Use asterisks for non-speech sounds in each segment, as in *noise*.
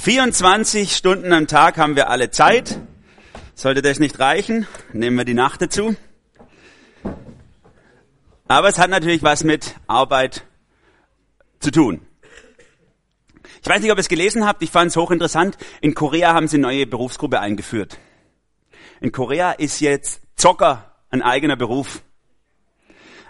24 Stunden am Tag haben wir alle Zeit. Sollte das nicht reichen, nehmen wir die Nacht dazu. Aber es hat natürlich was mit Arbeit zu tun. Ich weiß nicht, ob ihr es gelesen habt, ich fand es hochinteressant. In Korea haben sie eine neue Berufsgruppe eingeführt. In Korea ist jetzt Zocker ein eigener Beruf.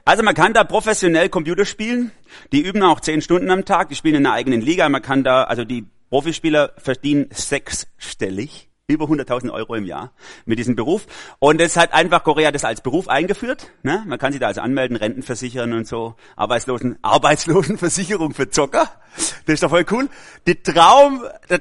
Also man kann da professionell Computer spielen. Die üben auch zehn Stunden am Tag. Die spielen in einer eigenen Liga. Man kann da, also die Profispieler verdienen sechsstellig, über 100.000 Euro im Jahr mit diesem Beruf. Und es hat einfach Korea das als Beruf eingeführt. Ne? Man kann sich da also anmelden, Renten versichern und so. Arbeitslosen, *laughs* Arbeitslosenversicherung für Zocker. Das ist doch voll cool. Die Traum, das,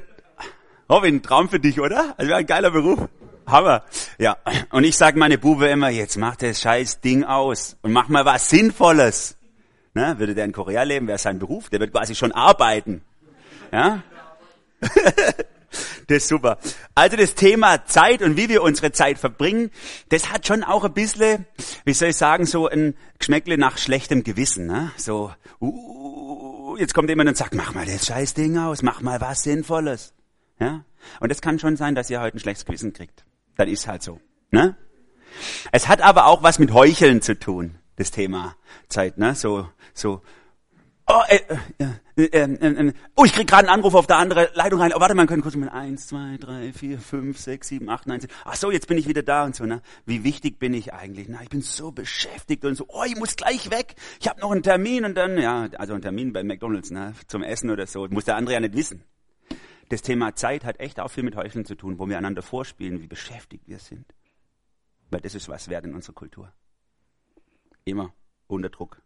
Robin, Traum für dich, oder? Also ein geiler Beruf. Hammer. Ja. Und ich sage meine Bube immer, jetzt mach das scheiß Ding aus und mach mal was Sinnvolles. Ne? Würde der in Korea leben, wäre sein Beruf. Der wird quasi schon arbeiten. Ja? *laughs* das ist super. Also das Thema Zeit und wie wir unsere Zeit verbringen, das hat schon auch ein bisschen, wie soll ich sagen, so ein Geschmäckle nach schlechtem Gewissen. Ne? So, uh, jetzt kommt jemand und sagt, mach mal das scheiß Ding aus, mach mal was Sinnvolles. Ja? Und es kann schon sein, dass ihr heute ein schlechtes Gewissen kriegt dann ist halt so. Ne? Es hat aber auch was mit Heucheln zu tun, das Thema Zeit. Ne? So, so. Oh, äh, äh, äh, äh, oh ich krieg gerade einen Anruf auf der anderen Leitung rein. Oh, warte mal, können kurz mal eins, zwei, drei, vier, fünf, sechs, sieben, acht, neun, zehn. Ach so, jetzt bin ich wieder da und so. Ne? Wie wichtig bin ich eigentlich? Na, ich bin so beschäftigt und so. Oh, ich muss gleich weg. Ich habe noch einen Termin und dann ja, also einen Termin bei McDonald's ne, zum Essen oder so. Muss der andere ja nicht wissen das Thema Zeit hat echt auch viel mit Heucheln zu tun, wo wir einander vorspielen, wie beschäftigt wir sind. Weil das ist was wert in unserer Kultur. Immer unter Druck.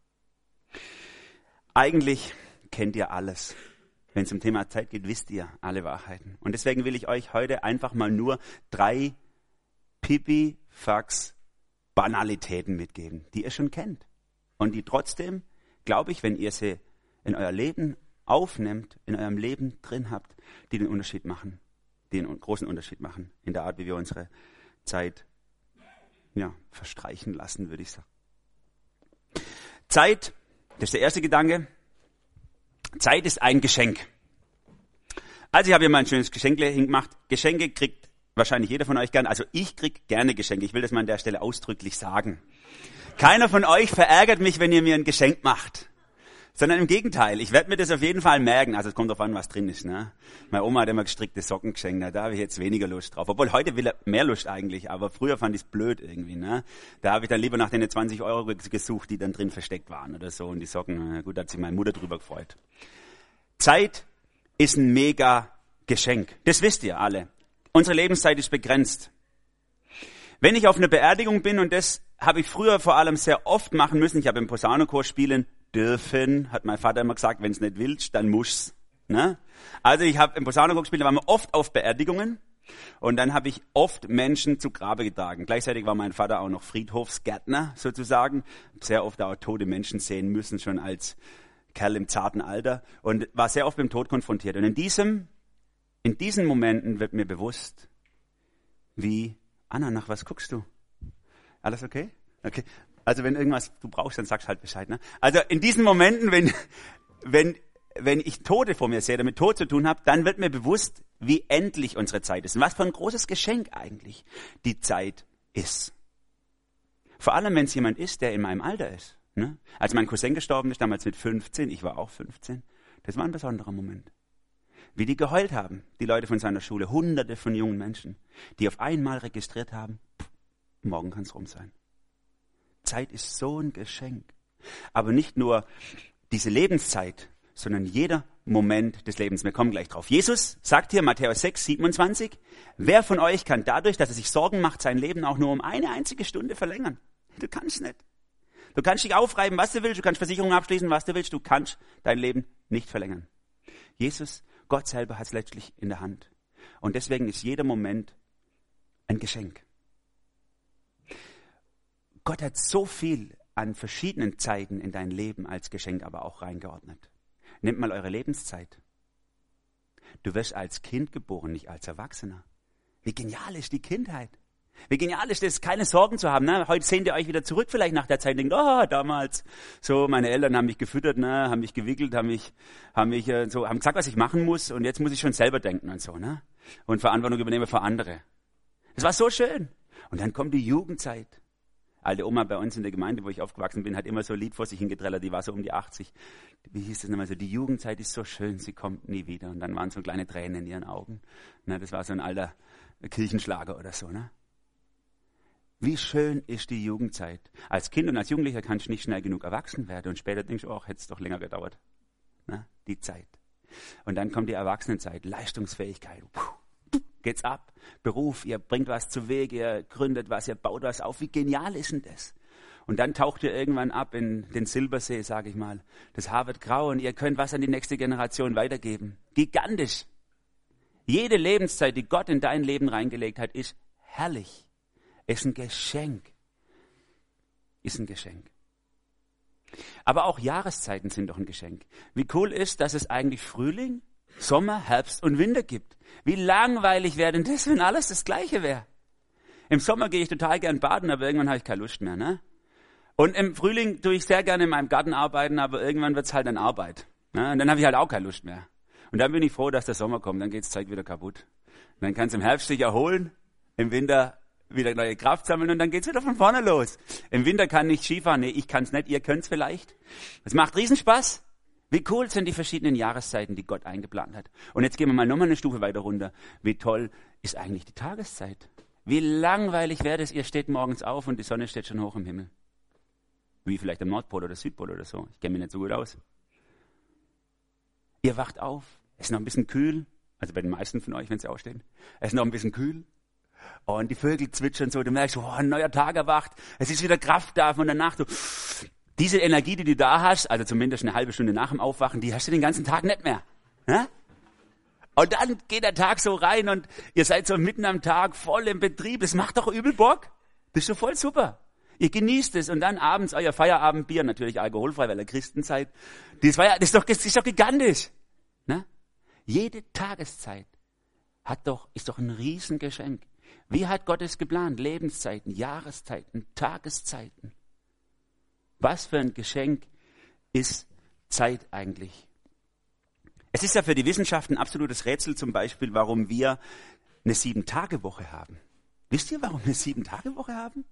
Eigentlich kennt ihr alles. Wenn es um Thema Zeit geht, wisst ihr alle Wahrheiten. Und deswegen will ich euch heute einfach mal nur drei Pipi-Fax-Banalitäten mitgeben, die ihr schon kennt. Und die trotzdem, glaube ich, wenn ihr sie in euer Leben aufnimmt, in eurem Leben drin habt, die den Unterschied machen, die den großen Unterschied machen in der Art, wie wir unsere Zeit ja, verstreichen lassen, würde ich sagen. Zeit, das ist der erste Gedanke. Zeit ist ein Geschenk. Also ich habe hier mal ein schönes Geschenk hingemacht. Geschenke kriegt wahrscheinlich jeder von euch gern. Also ich krieg gerne Geschenke. Ich will das mal an der Stelle ausdrücklich sagen. Keiner von euch verärgert mich, wenn ihr mir ein Geschenk macht sondern im Gegenteil. Ich werde mir das auf jeden Fall merken. Also es kommt darauf an, was drin ist. Ne? Meine Oma hat immer gestrickte Socken geschenkt. Da habe ich jetzt weniger Lust drauf. Obwohl heute will er mehr Lust eigentlich. Aber früher fand ich es blöd irgendwie. Ne? Da habe ich dann lieber nach den 20 Euro gesucht, die dann drin versteckt waren oder so. Und die Socken, gut, da hat sich meine Mutter drüber gefreut. Zeit ist ein mega Geschenk. Das wisst ihr alle. Unsere Lebenszeit ist begrenzt. Wenn ich auf einer Beerdigung bin, und das habe ich früher vor allem sehr oft machen müssen, ich habe im Posaunenchor spielen dürfen, hat mein Vater immer gesagt, wenn es nicht willst, dann musst. Ne? Also ich habe im Posaunenchor gespielt, da waren wir oft auf Beerdigungen und dann habe ich oft Menschen zu Grabe getragen. Gleichzeitig war mein Vater auch noch Friedhofsgärtner sozusagen, sehr oft auch tote Menschen sehen müssen, schon als Kerl im zarten Alter und war sehr oft mit dem Tod konfrontiert. Und in diesem, in diesen Momenten wird mir bewusst, wie, Anna, nach was guckst du? Alles okay? Okay. Also wenn irgendwas du brauchst, dann sagst halt Bescheid. Ne? Also in diesen Momenten, wenn, wenn, wenn ich Tote vor mir sehe, damit Tod zu tun habe, dann wird mir bewusst, wie endlich unsere Zeit ist. Und was für ein großes Geschenk eigentlich die Zeit ist. Vor allem, wenn es jemand ist, der in meinem Alter ist. Ne? Als mein Cousin gestorben ist, damals mit 15, ich war auch 15, das war ein besonderer Moment. Wie die geheult haben, die Leute von seiner Schule, hunderte von jungen Menschen, die auf einmal registriert haben, pff, morgen kann es rum sein. Zeit ist so ein Geschenk. Aber nicht nur diese Lebenszeit, sondern jeder Moment des Lebens. Wir kommen gleich drauf. Jesus sagt hier, Matthäus 6, 27, wer von euch kann dadurch, dass er sich Sorgen macht, sein Leben auch nur um eine einzige Stunde verlängern? Du kannst nicht. Du kannst dich aufreiben, was du willst, du kannst Versicherungen abschließen, was du willst, du kannst dein Leben nicht verlängern. Jesus, Gott selber hat es letztlich in der Hand. Und deswegen ist jeder Moment ein Geschenk. Gott hat so viel an verschiedenen Zeiten in dein Leben als Geschenk aber auch reingeordnet. Nehmt mal eure Lebenszeit. Du wirst als Kind geboren, nicht als Erwachsener. Wie genial ist die Kindheit. Wie genial ist das, keine Sorgen zu haben. Ne? Heute sehnt ihr euch wieder zurück vielleicht nach der Zeit und denkt, oh, damals, so, meine Eltern haben mich gefüttert, ne? haben mich gewickelt, haben mich, haben mich äh, so, haben gesagt, was ich machen muss und jetzt muss ich schon selber denken und so, ne? Und Verantwortung übernehmen für andere. Das war so schön. Und dann kommt die Jugendzeit. Alte Oma bei uns in der Gemeinde, wo ich aufgewachsen bin, hat immer so ein Lied vor sich hingetrellert, die war so um die 80. Wie hieß das nochmal so? Die Jugendzeit ist so schön, sie kommt nie wieder. Und dann waren so kleine Tränen in ihren Augen. Ne, das war so ein alter Kirchenschlager oder so, ne? Wie schön ist die Jugendzeit. Als Kind und als Jugendlicher kannst du nicht schnell genug erwachsen werden und später denkst du, oh, hätte es doch länger gedauert. Na, die Zeit. Und dann kommt die Erwachsenenzeit, Leistungsfähigkeit. Puh, geht's ab. Beruf, ihr bringt was zu Weg, ihr gründet was, ihr baut was auf. Wie genial ist denn das? Und dann taucht ihr irgendwann ab in den Silbersee, sage ich mal. Das Haar wird grau und ihr könnt was an die nächste Generation weitergeben. Gigantisch. Jede Lebenszeit, die Gott in dein Leben reingelegt hat, ist herrlich ist ein Geschenk. Ist ein Geschenk. Aber auch Jahreszeiten sind doch ein Geschenk. Wie cool ist, dass es eigentlich Frühling, Sommer, Herbst und Winter gibt. Wie langweilig wäre denn das, wenn alles das Gleiche wäre? Im Sommer gehe ich total gern baden, aber irgendwann habe ich keine Lust mehr. Ne? Und im Frühling tue ich sehr gerne in meinem Garten arbeiten, aber irgendwann wird es halt an Arbeit. Ne? Und dann habe ich halt auch keine Lust mehr. Und dann bin ich froh, dass der Sommer kommt, dann geht das Zeug wieder kaputt. Und dann du im Herbst dich erholen, im Winter wieder neue Kraft sammeln und dann geht's wieder von vorne los. Im Winter kann ich Skifahren, nee, ich kann's nicht, ihr könnt's vielleicht. Es macht Riesenspaß. Wie cool sind die verschiedenen Jahreszeiten, die Gott eingeplant hat. Und jetzt gehen wir mal nochmal eine Stufe weiter runter. Wie toll ist eigentlich die Tageszeit? Wie langweilig wäre es, ihr steht morgens auf und die Sonne steht schon hoch im Himmel. Wie vielleicht am Nordpol oder Südpol oder so. Ich kenne mich nicht so gut aus. Ihr wacht auf, es ist noch ein bisschen kühl, also bei den meisten von euch, wenn sie aufstehen. Es ist noch ein bisschen kühl. Und die Vögel zwitschern so, du merkst, oh, ein neuer Tag erwacht, es ist wieder Kraft da von der Nacht. Du, diese Energie, die du da hast, also zumindest eine halbe Stunde nach dem Aufwachen, die hast du den ganzen Tag nicht mehr. Ja? Und dann geht der Tag so rein und ihr seid so mitten am Tag voll im Betrieb. Das macht doch übel Bock. Das ist doch voll super. Ihr genießt es und dann abends euer Feierabendbier, natürlich alkoholfrei, weil ihr Christen seid. Das, war ja, das, ist, doch, das ist doch gigantisch. Ne? Jede Tageszeit hat doch, ist doch ein Riesengeschenk. Wie hat Gott es geplant? Lebenszeiten, Jahreszeiten, Tageszeiten. Was für ein Geschenk ist Zeit eigentlich? Es ist ja für die Wissenschaft ein absolutes Rätsel zum Beispiel, warum wir eine Sieben-Tage-Woche haben. Wisst ihr, warum wir eine Sieben-Tage-Woche haben?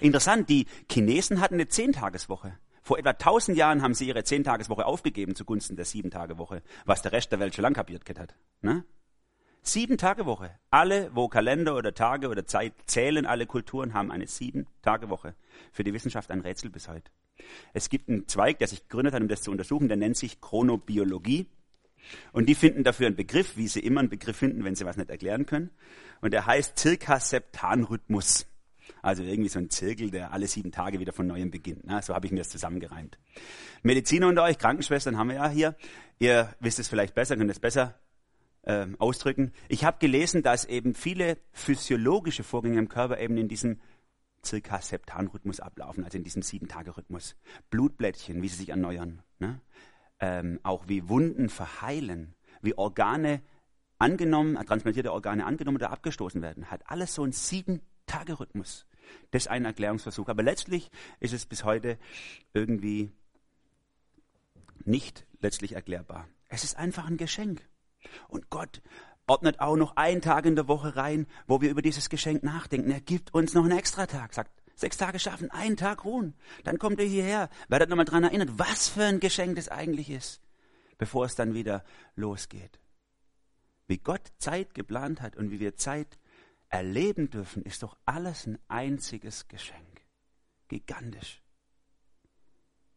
Interessant, die Chinesen hatten eine Zehntageswoche. Vor etwa tausend Jahren haben sie ihre Zehntageswoche aufgegeben zugunsten der Sieben-Tage-Woche, was der Rest der Welt schon lang kapiert hat. Ne? Sieben Tage Woche. Alle, wo Kalender oder Tage oder Zeit zählen, alle Kulturen haben eine sieben Tage Woche. Für die Wissenschaft ein Rätsel bis heute. Es gibt einen Zweig, der sich gegründet hat, um das zu untersuchen, der nennt sich Chronobiologie. Und die finden dafür einen Begriff, wie sie immer einen Begriff finden, wenn sie was nicht erklären können. Und der heißt Zirkaseptanrhythmus. Also irgendwie so ein Zirkel, der alle sieben Tage wieder von neuem beginnt. Na, so habe ich mir das zusammengereimt. Mediziner unter euch, Krankenschwestern haben wir ja hier. Ihr wisst es vielleicht besser, könnt es besser äh, ausdrücken. Ich habe gelesen, dass eben viele physiologische Vorgänge im Körper eben in diesem circa Septanrhythmus ablaufen, also in diesem Sieben-Tage-Rhythmus. Blutblättchen, wie sie sich erneuern, ne? ähm, auch wie Wunden verheilen, wie Organe angenommen, transplantierte Organe angenommen oder abgestoßen werden, hat alles so einen Sieben-Tage-Rhythmus. Das ist ein Erklärungsversuch. Aber letztlich ist es bis heute irgendwie nicht letztlich erklärbar. Es ist einfach ein Geschenk. Und Gott ordnet auch noch einen Tag in der Woche rein, wo wir über dieses Geschenk nachdenken. Er gibt uns noch einen extra Tag, sagt, sechs Tage schaffen, einen Tag ruhen. Dann kommt ihr hierher, werdet nochmal dran erinnert, was für ein Geschenk das eigentlich ist, bevor es dann wieder losgeht. Wie Gott Zeit geplant hat und wie wir Zeit erleben dürfen, ist doch alles ein einziges Geschenk. Gigantisch.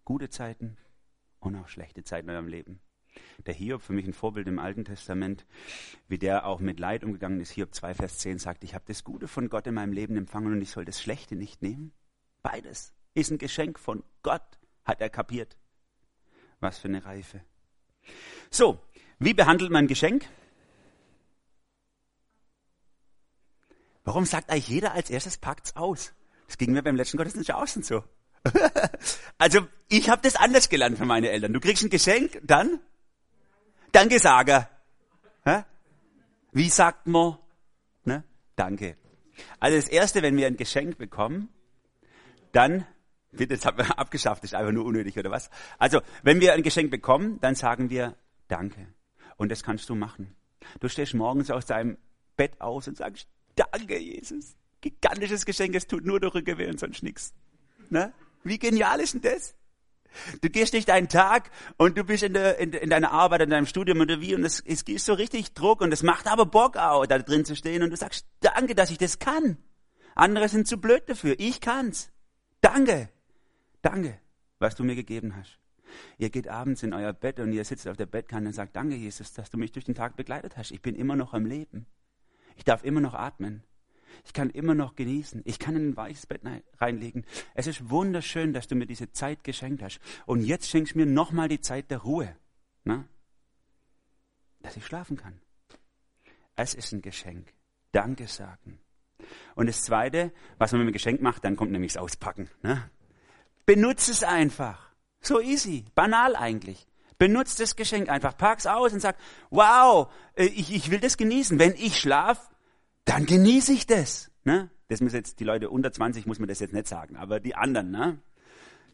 Gute Zeiten und auch schlechte Zeiten in eurem Leben. Der Hiob, für mich ein Vorbild im Alten Testament, wie der auch mit Leid umgegangen ist. Hiob 2, Vers 10 sagt, ich habe das Gute von Gott in meinem Leben empfangen und ich soll das Schlechte nicht nehmen. Beides ist ein Geschenk von Gott, hat er kapiert. Was für eine Reife. So, wie behandelt man ein Geschenk? Warum sagt eigentlich jeder als erstes, packt's aus? Das ging mir beim letzten Gottesdienst auch schon so. *laughs* also, ich habe das anders gelernt von meinen Eltern. Du kriegst ein Geschenk, dann Danke sagen. Wie sagt man? Ne? Danke. Also das Erste, wenn wir ein Geschenk bekommen, dann, bitte, das haben wir *laughs* abgeschafft, ist einfach nur unnötig oder was? Also, wenn wir ein Geschenk bekommen, dann sagen wir Danke. Und das kannst du machen. Du stehst morgens aus deinem Bett aus und sagst, Danke, Jesus. Gigantisches Geschenk, es tut nur der Rücken weh und sonst nichts. Ne? Wie genial ist denn das? Du gehst nicht einen Tag und du bist in, der, in, in deiner Arbeit, in deinem Studium oder wie und es, es ist so richtig Druck und es macht aber Bock auch, da drin zu stehen und du sagst, danke, dass ich das kann. Andere sind zu blöd dafür. Ich kann's. Danke. Danke, was du mir gegeben hast. Ihr geht abends in euer Bett und ihr sitzt auf der Bettkante und sagt, danke Jesus, dass du mich durch den Tag begleitet hast. Ich bin immer noch am Leben. Ich darf immer noch atmen. Ich kann immer noch genießen. Ich kann in ein weiches Bett reinlegen. Es ist wunderschön, dass du mir diese Zeit geschenkt hast. Und jetzt schenkst du mir nochmal die Zeit der Ruhe. Na? Dass ich schlafen kann. Es ist ein Geschenk. Danke sagen. Und das Zweite, was man mit dem Geschenk macht, dann kommt nämlich das Auspacken. Ne? Benutze es einfach. So easy. Banal eigentlich. Benutze das Geschenk einfach. Pack's aus und sag, wow, äh, ich, ich will das genießen. Wenn ich schlaf, dann genieße ich das. Ne? Das müssen jetzt die Leute unter 20 muss man das jetzt nicht sagen, aber die anderen, ne?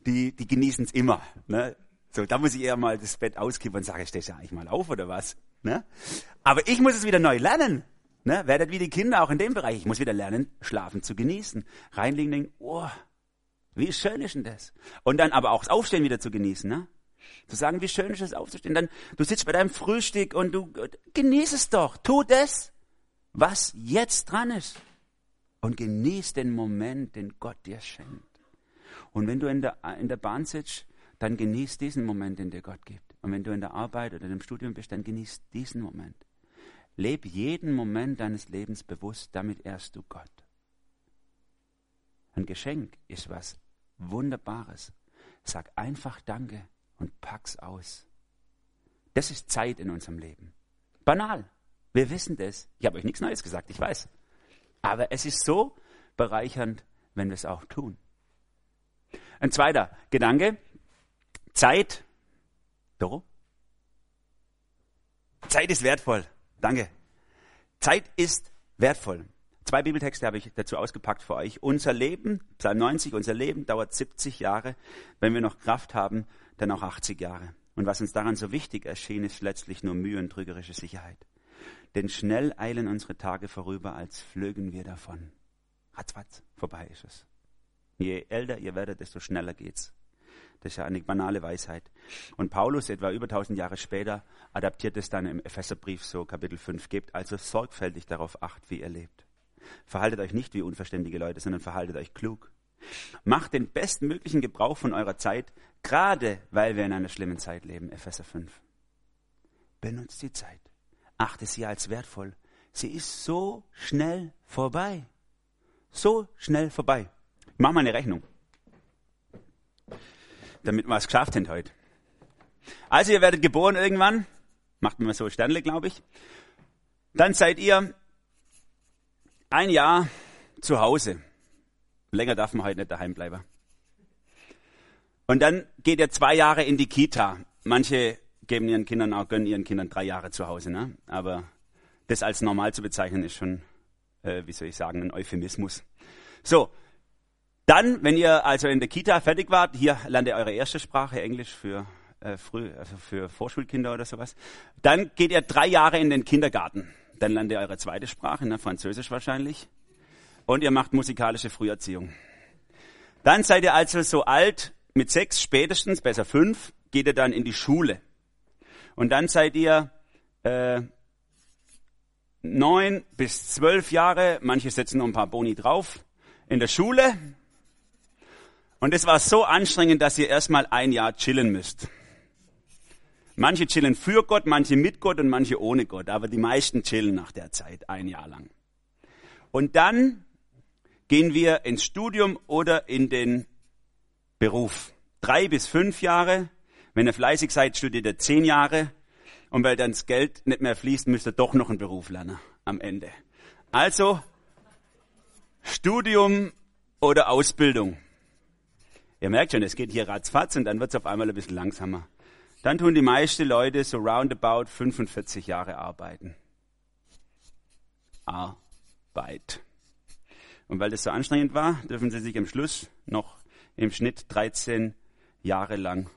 die, die genießen es immer. Ne? So, da muss ich eher mal das Bett auskippen und sage, stehst du eigentlich mal auf oder was? Ne? Aber ich muss es wieder neu lernen. Ne? Werdet wie die Kinder auch in dem Bereich. Ich muss wieder lernen, schlafen zu genießen. Reinlegen, denken, oh, wie schön ist denn das? Und dann aber auch das Aufstehen wieder zu genießen. Ne? Zu sagen, wie schön ist es aufzustehen. Dann, du sitzt bei deinem Frühstück und du genieß es doch. Tu das was jetzt dran ist. Und genieß den Moment, den Gott dir schenkt. Und wenn du in der, in der Bahn sitzt, dann genieß diesen Moment, den dir Gott gibt. Und wenn du in der Arbeit oder im Studium bist, dann genieß diesen Moment. Leb jeden Moment deines Lebens bewusst, damit ehrst du Gott. Ein Geschenk ist was Wunderbares. Sag einfach Danke und pack's aus. Das ist Zeit in unserem Leben. Banal. Wir wissen das. Ich habe euch nichts Neues gesagt, ich weiß. Aber es ist so bereichernd, wenn wir es auch tun. Ein zweiter Gedanke. Zeit. Doro? Zeit ist wertvoll. Danke. Zeit ist wertvoll. Zwei Bibeltexte habe ich dazu ausgepackt für euch. Unser Leben, Psalm 90, unser Leben dauert 70 Jahre. Wenn wir noch Kraft haben, dann auch 80 Jahre. Und was uns daran so wichtig erschien, ist letztlich nur Mühe und trügerische Sicherheit. Denn schnell eilen unsere Tage vorüber, als flögen wir davon. Ratzfatz, vorbei ist es. Je älter ihr werdet, desto schneller geht's. Das ist ja eine banale Weisheit. Und Paulus, etwa über 1000 Jahre später, adaptiert es dann im Epheserbrief so, Kapitel 5, gebt also sorgfältig darauf acht, wie ihr lebt. Verhaltet euch nicht wie unverständige Leute, sondern verhaltet euch klug. Macht den bestmöglichen Gebrauch von eurer Zeit, gerade weil wir in einer schlimmen Zeit leben, Epheser 5. Benutzt die Zeit achte sie als wertvoll. Sie ist so schnell vorbei. So schnell vorbei. Ich mache mal eine Rechnung. Damit wir es geschafft haben heute. Also ihr werdet geboren irgendwann. Macht man so Sternle, glaube ich. Dann seid ihr ein Jahr zu Hause. Länger darf man heute nicht daheim bleiben. Und dann geht ihr zwei Jahre in die Kita. Manche geben ihren Kindern auch, gönnen ihren Kindern drei Jahre zu Hause. Ne? Aber das als normal zu bezeichnen, ist schon, äh, wie soll ich sagen, ein Euphemismus. So, dann, wenn ihr also in der Kita fertig wart, hier lernt ihr eure erste Sprache, Englisch für äh, früh, also für Vorschulkinder oder sowas. Dann geht ihr drei Jahre in den Kindergarten. Dann lernt ihr eure zweite Sprache, ne, Französisch wahrscheinlich. Und ihr macht musikalische Früherziehung. Dann seid ihr also so alt, mit sechs spätestens, besser fünf, geht ihr dann in die Schule. Und dann seid ihr äh, neun bis zwölf Jahre, manche setzen noch ein paar Boni drauf, in der Schule. Und es war so anstrengend, dass ihr erstmal ein Jahr chillen müsst. Manche chillen für Gott, manche mit Gott und manche ohne Gott, aber die meisten chillen nach der Zeit ein Jahr lang. Und dann gehen wir ins Studium oder in den Beruf. Drei bis fünf Jahre wenn ihr fleißig seid, studiert ihr zehn Jahre und weil dann das Geld nicht mehr fließt, müsst ihr doch noch einen Beruf lernen am Ende. Also Studium oder Ausbildung. Ihr merkt schon, es geht hier ratzfatz und dann wird es auf einmal ein bisschen langsamer. Dann tun die meisten Leute so roundabout 45 Jahre arbeiten. Arbeit. Und weil das so anstrengend war, dürfen Sie sich am Schluss noch im Schnitt 13 Jahre lang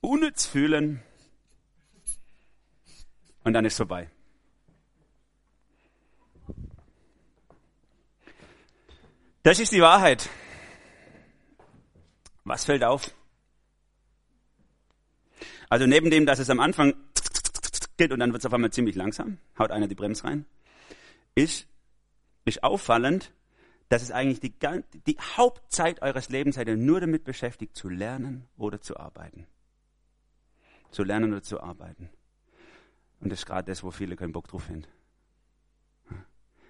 unnütz fühlen. Und dann ist vorbei. Das ist die Wahrheit. Was fällt auf? Also neben dem, dass es am Anfang geht und dann wird es auf einmal ziemlich langsam, haut einer die Bremse rein, ist, ist auffallend, dass es eigentlich die, die Hauptzeit eures Lebens seid ihr nur damit beschäftigt, zu lernen oder zu arbeiten. Zu lernen oder zu arbeiten. Und das ist gerade das, wo viele keinen Bock drauf haben.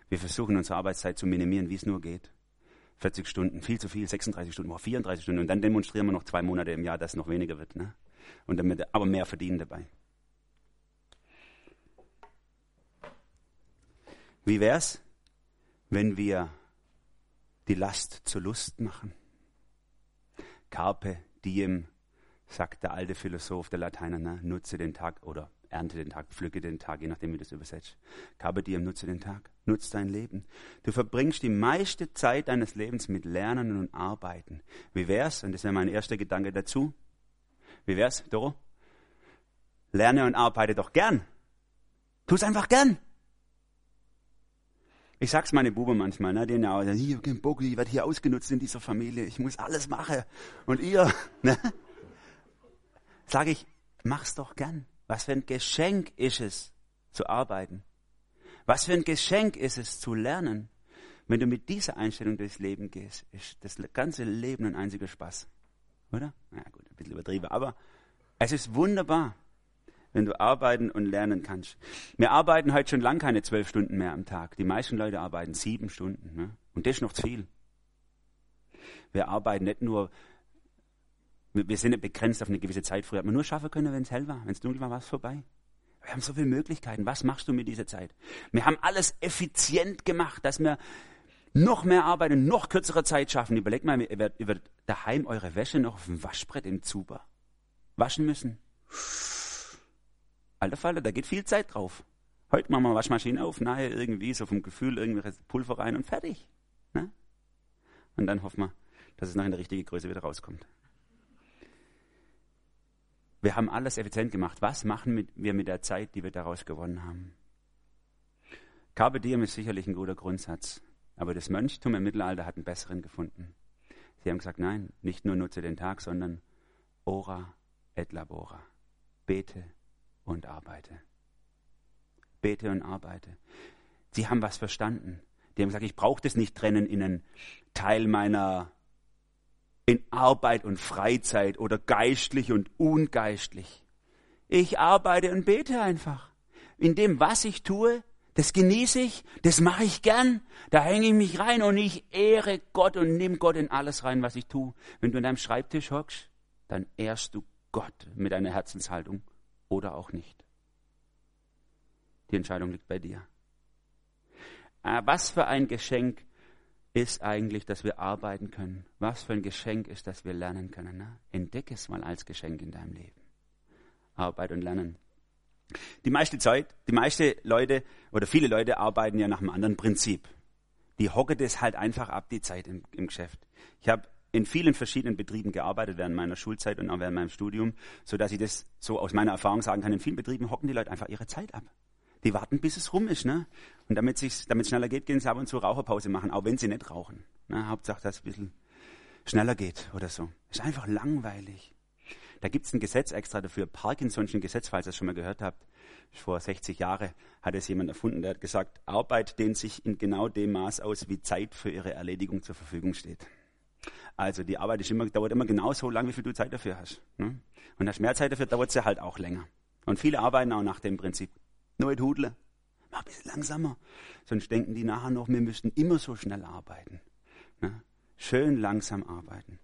Wir versuchen unsere Arbeitszeit zu minimieren, wie es nur geht. 40 Stunden, viel zu viel, 36 Stunden, 34 Stunden. Und dann demonstrieren wir noch zwei Monate im Jahr, dass es noch weniger wird. Ne? Und damit, aber mehr verdienen dabei. Wie wär's, wenn wir die Last zur Lust machen? Carpe diem, sagt der alte Philosoph, der Lateiner, ne? nutze den Tag oder ernte den Tag, pflücke den Tag, je nachdem, wie du das übersetzt. Carpe diem, nutze den Tag, nutze dein Leben. Du verbringst die meiste Zeit deines Lebens mit Lernen und Arbeiten. Wie wär's, und das wäre mein erster Gedanke dazu, wie wär's, Doro? Lerne und arbeite doch gern. Tu es einfach gern. Ich sag's meine Buben manchmal, ne, denen auch, ich hab keinen Bock, ich werde hier ausgenutzt in dieser Familie, ich muss alles machen. Und ihr, *laughs* ne? Sag ich, mach's doch gern. Was für ein Geschenk ist es, zu arbeiten? Was für ein Geschenk ist es, zu lernen? Wenn du mit dieser Einstellung durchs Leben gehst, ist das ganze Leben ein einziger Spaß. Oder? Na gut, ein bisschen übertrieben, aber es ist wunderbar, wenn du arbeiten und lernen kannst. Wir arbeiten heute schon lang keine zwölf Stunden mehr am Tag. Die meisten Leute arbeiten sieben Stunden. Ne? Und das ist noch zu viel. Wir arbeiten nicht nur wir sind nicht begrenzt auf eine gewisse Zeit. Früher hat man nur schaffen können, wenn es hell war. Wenn es dunkel war, war es vorbei. Wir haben so viele Möglichkeiten. Was machst du mit dieser Zeit? Wir haben alles effizient gemacht, dass wir noch mehr Arbeit in noch kürzerer Zeit schaffen. Überlegt mal, ihr werdet, ihr werdet daheim eure Wäsche noch auf dem Waschbrett im Zuber waschen müssen. Alter Falter, da geht viel Zeit drauf. Heute machen wir Waschmaschine auf, nachher irgendwie so vom Gefühl irgendwelches Pulver rein und fertig. Ne? Und dann hoffen wir, dass es noch in der richtigen Größe wieder rauskommt. Wir haben alles effizient gemacht. Was machen wir mit der Zeit, die wir daraus gewonnen haben? Carpe diem ist sicherlich ein guter Grundsatz. Aber das Mönchtum im Mittelalter hat einen besseren gefunden. Sie haben gesagt, nein, nicht nur nutze den Tag, sondern ora et labora. Bete und arbeite. Bete und arbeite. Sie haben was verstanden. Die haben gesagt, ich brauche das nicht trennen in einen Teil meiner in Arbeit und Freizeit oder geistlich und ungeistlich. Ich arbeite und bete einfach. In dem, was ich tue, das genieße ich, das mache ich gern, da hänge ich mich rein und ich ehre Gott und nehme Gott in alles rein, was ich tue. Wenn du an deinem Schreibtisch hockst, dann ehrst du Gott mit deiner Herzenshaltung oder auch nicht. Die Entscheidung liegt bei dir. Ah, was für ein Geschenk ist eigentlich, dass wir arbeiten können. Was für ein Geschenk ist, dass wir lernen können. Ne? Entdecke es mal als Geschenk in deinem Leben. Arbeit und Lernen. Die meiste Zeit, die meisten Leute oder viele Leute arbeiten ja nach einem anderen Prinzip. Die hocken das halt einfach ab, die Zeit im, im Geschäft. Ich habe in vielen verschiedenen Betrieben gearbeitet während meiner Schulzeit und auch während meinem Studium, so dass ich das so aus meiner Erfahrung sagen kann. In vielen Betrieben hocken die Leute einfach ihre Zeit ab. Die warten, bis es rum ist, ne? Und damit es damit schneller geht, gehen sie ab und zu Raucherpause machen, auch wenn sie nicht rauchen. Ne? Hauptsache, dass es ein bisschen schneller geht oder so. Ist einfach langweilig. Da gibt es ein Gesetz extra dafür, Parkinson'schen Gesetz, falls ihr es schon mal gehört habt. Vor 60 Jahren hat es jemand erfunden, der hat gesagt, Arbeit dehnt sich in genau dem Maß aus, wie Zeit für ihre Erledigung zur Verfügung steht. Also die Arbeit immer, dauert immer genauso lang, wie viel du Zeit dafür hast. Ne? Und hast mehr Zeit dafür, dauert sie halt auch länger. Und viele arbeiten auch nach dem Prinzip. Nur Hudle, mach ein bisschen langsamer. Sonst denken die nachher noch, wir müssten immer so schnell arbeiten. Ne? Schön langsam arbeiten.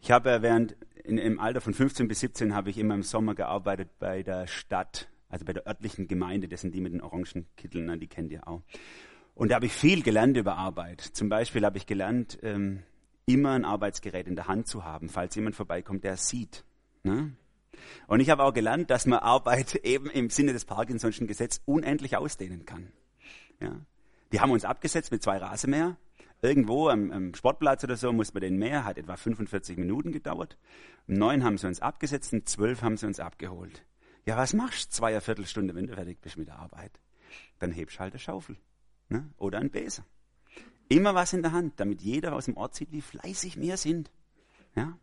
Ich habe während, in, im Alter von 15 bis 17 habe ich immer im Sommer gearbeitet bei der Stadt, also bei der örtlichen Gemeinde, das sind die mit den orangen Kitteln, ne? die kennt ihr auch. Und da habe ich viel gelernt über Arbeit. Zum Beispiel habe ich gelernt, ähm, immer ein Arbeitsgerät in der Hand zu haben, falls jemand vorbeikommt, der sieht. Ne? Und ich habe auch gelernt, dass man Arbeit *laughs* eben im Sinne des Parkinson'schen Gesetzes unendlich ausdehnen kann. Ja? Die haben uns abgesetzt mit zwei Rasenmäher Irgendwo am, am Sportplatz oder so muss man den mehr, hat etwa 45 Minuten gedauert. Um neun haben sie uns abgesetzt, und zwölf haben sie uns abgeholt. Ja, was machst du zwei Viertelstunde, wenn du fertig bist mit der Arbeit? Dann hebst halt eine Schaufel ne? oder ein Besen. Immer was in der Hand, damit jeder aus dem Ort sieht, wie fleißig wir sind. Ja?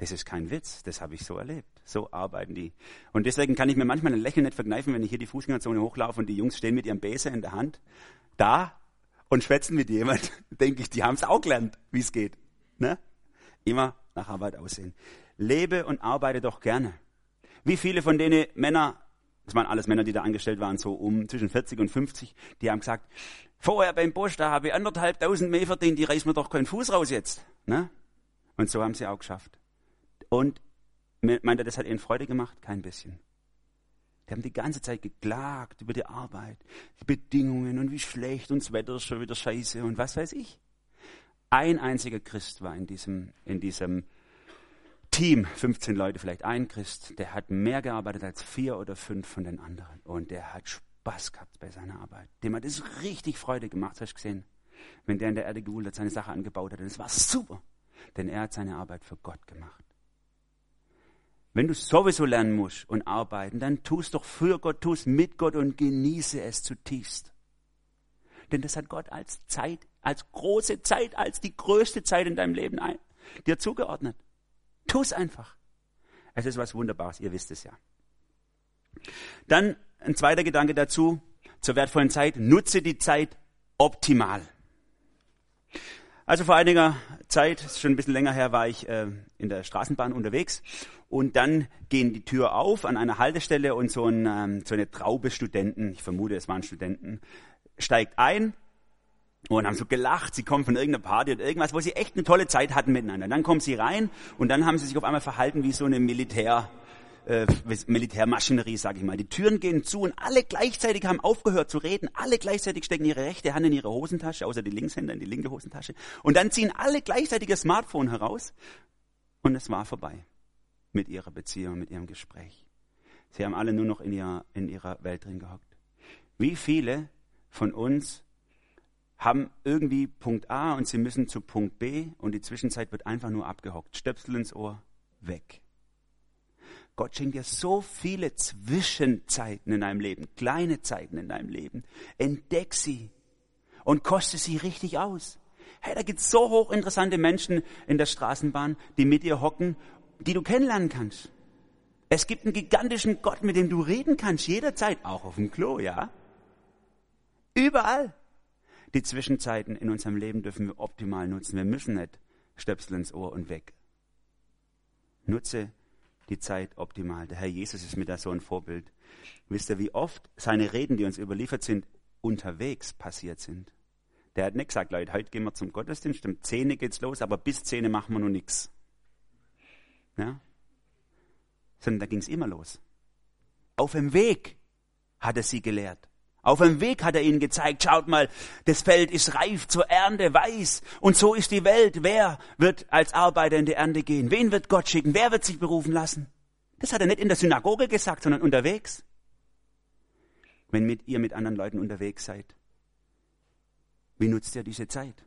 Das ist kein Witz, das habe ich so erlebt. So arbeiten die. Und deswegen kann ich mir manchmal ein Lächeln nicht verkneifen, wenn ich hier die Fußgängerzone hochlaufe und die Jungs stehen mit ihrem Besen in der Hand da und schwätzen mit jemand. *laughs* Denke ich, die haben es auch gelernt, wie es geht. Ne? Immer nach Arbeit aussehen. Lebe und arbeite doch gerne. Wie viele von denen Männer, das waren alles Männer, die da angestellt waren, so um zwischen 40 und 50, die haben gesagt, vorher beim Bosch, da habe ich anderthalbtausend mehr verdient, die reißen mir doch keinen Fuß raus jetzt. Ne? Und so haben sie auch geschafft. Und meint er, das hat ihnen Freude gemacht? Kein bisschen. Die haben die ganze Zeit geklagt über die Arbeit, die Bedingungen und wie schlecht und das Wetter ist schon wieder scheiße und was weiß ich. Ein einziger Christ war in diesem, in diesem Team, 15 Leute vielleicht, ein Christ, der hat mehr gearbeitet als vier oder fünf von den anderen. Und der hat Spaß gehabt bei seiner Arbeit. Dem hat es richtig Freude gemacht, hast du gesehen? Wenn der in der Erde geholt hat, seine Sache angebaut hat. Und es war super. Denn er hat seine Arbeit für Gott gemacht. Wenn du sowieso lernen musst und arbeiten, dann tust doch für Gott, tust mit Gott und genieße es zutiefst. Denn das hat Gott als Zeit, als große Zeit, als die größte Zeit in deinem Leben ein, dir zugeordnet. Tu es einfach. Es ist was Wunderbares, ihr wisst es ja. Dann ein zweiter Gedanke dazu, zur wertvollen Zeit, nutze die Zeit optimal. Also vor einiger Zeit, schon ein bisschen länger her, war ich äh, in der Straßenbahn unterwegs und dann gehen die Tür auf an einer Haltestelle und so, ein, ähm, so eine Traube Studenten, ich vermute, es waren Studenten, steigt ein und haben so gelacht, sie kommen von irgendeiner Party oder irgendwas, wo sie echt eine tolle Zeit hatten miteinander. Dann kommen sie rein und dann haben sie sich auf einmal verhalten wie so eine Militär, äh, Militärmaschinerie, sage ich mal. Die Türen gehen zu und alle gleichzeitig haben aufgehört zu reden. Alle gleichzeitig stecken ihre rechte Hand in ihre Hosentasche, außer die Linkshänder in die linke Hosentasche. Und dann ziehen alle gleichzeitig ihr Smartphone heraus und es war vorbei mit ihrer Beziehung, mit ihrem Gespräch. Sie haben alle nur noch in ihrer, in ihrer Welt drin gehockt. Wie viele von uns haben irgendwie Punkt A und sie müssen zu Punkt B und die Zwischenzeit wird einfach nur abgehockt. Stöpsel ins Ohr, weg. Gott schenkt dir so viele Zwischenzeiten in deinem Leben, kleine Zeiten in deinem Leben. Entdeck sie und koste sie richtig aus. Hey, da gibt es so hochinteressante Menschen in der Straßenbahn, die mit dir hocken, die du kennenlernen kannst. Es gibt einen gigantischen Gott, mit dem du reden kannst, jederzeit, auch auf dem Klo, ja? Überall. Die Zwischenzeiten in unserem Leben dürfen wir optimal nutzen. Wir müssen nicht Stöpsel ins Ohr und weg. Nutze die Zeit optimal. Der Herr Jesus ist mir da so ein Vorbild. Wisst ihr, wie oft seine Reden, die uns überliefert sind, unterwegs passiert sind? Der hat nicht gesagt, Leute, heute gehen wir zum Gottesdienst, um 10 geht's los, aber bis 10 machen wir noch nichts. Ja? Sondern da ging's immer los. Auf dem Weg hat er sie gelehrt. Auf dem Weg hat er ihnen gezeigt, schaut mal, das Feld ist reif zur Ernte, weiß. Und so ist die Welt. Wer wird als Arbeiter in die Ernte gehen? Wen wird Gott schicken? Wer wird sich berufen lassen? Das hat er nicht in der Synagoge gesagt, sondern unterwegs. Wenn mit ihr mit anderen Leuten unterwegs seid, wie nutzt ihr diese Zeit?